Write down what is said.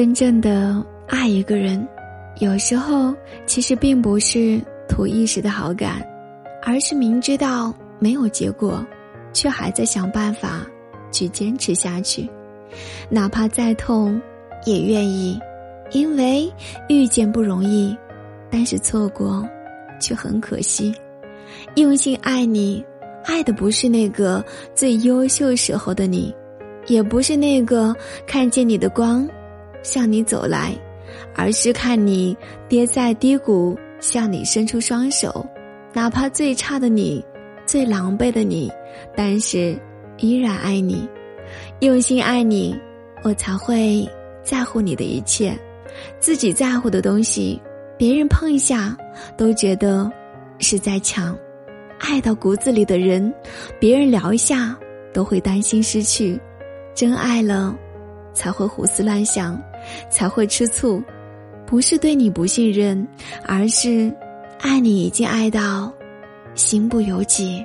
真正的爱一个人，有时候其实并不是图一时的好感，而是明知道没有结果，却还在想办法去坚持下去，哪怕再痛，也愿意，因为遇见不容易，但是错过，却很可惜。用心爱你，爱的不是那个最优秀时候的你，也不是那个看见你的光。向你走来，而是看你跌在低谷，向你伸出双手，哪怕最差的你，最狼狈的你，但是依然爱你，用心爱你，我才会在乎你的一切，自己在乎的东西，别人碰一下都觉得是在抢，爱到骨子里的人，别人聊一下都会担心失去，真爱了，才会胡思乱想。才会吃醋，不是对你不信任，而是爱你已经爱到心不由己。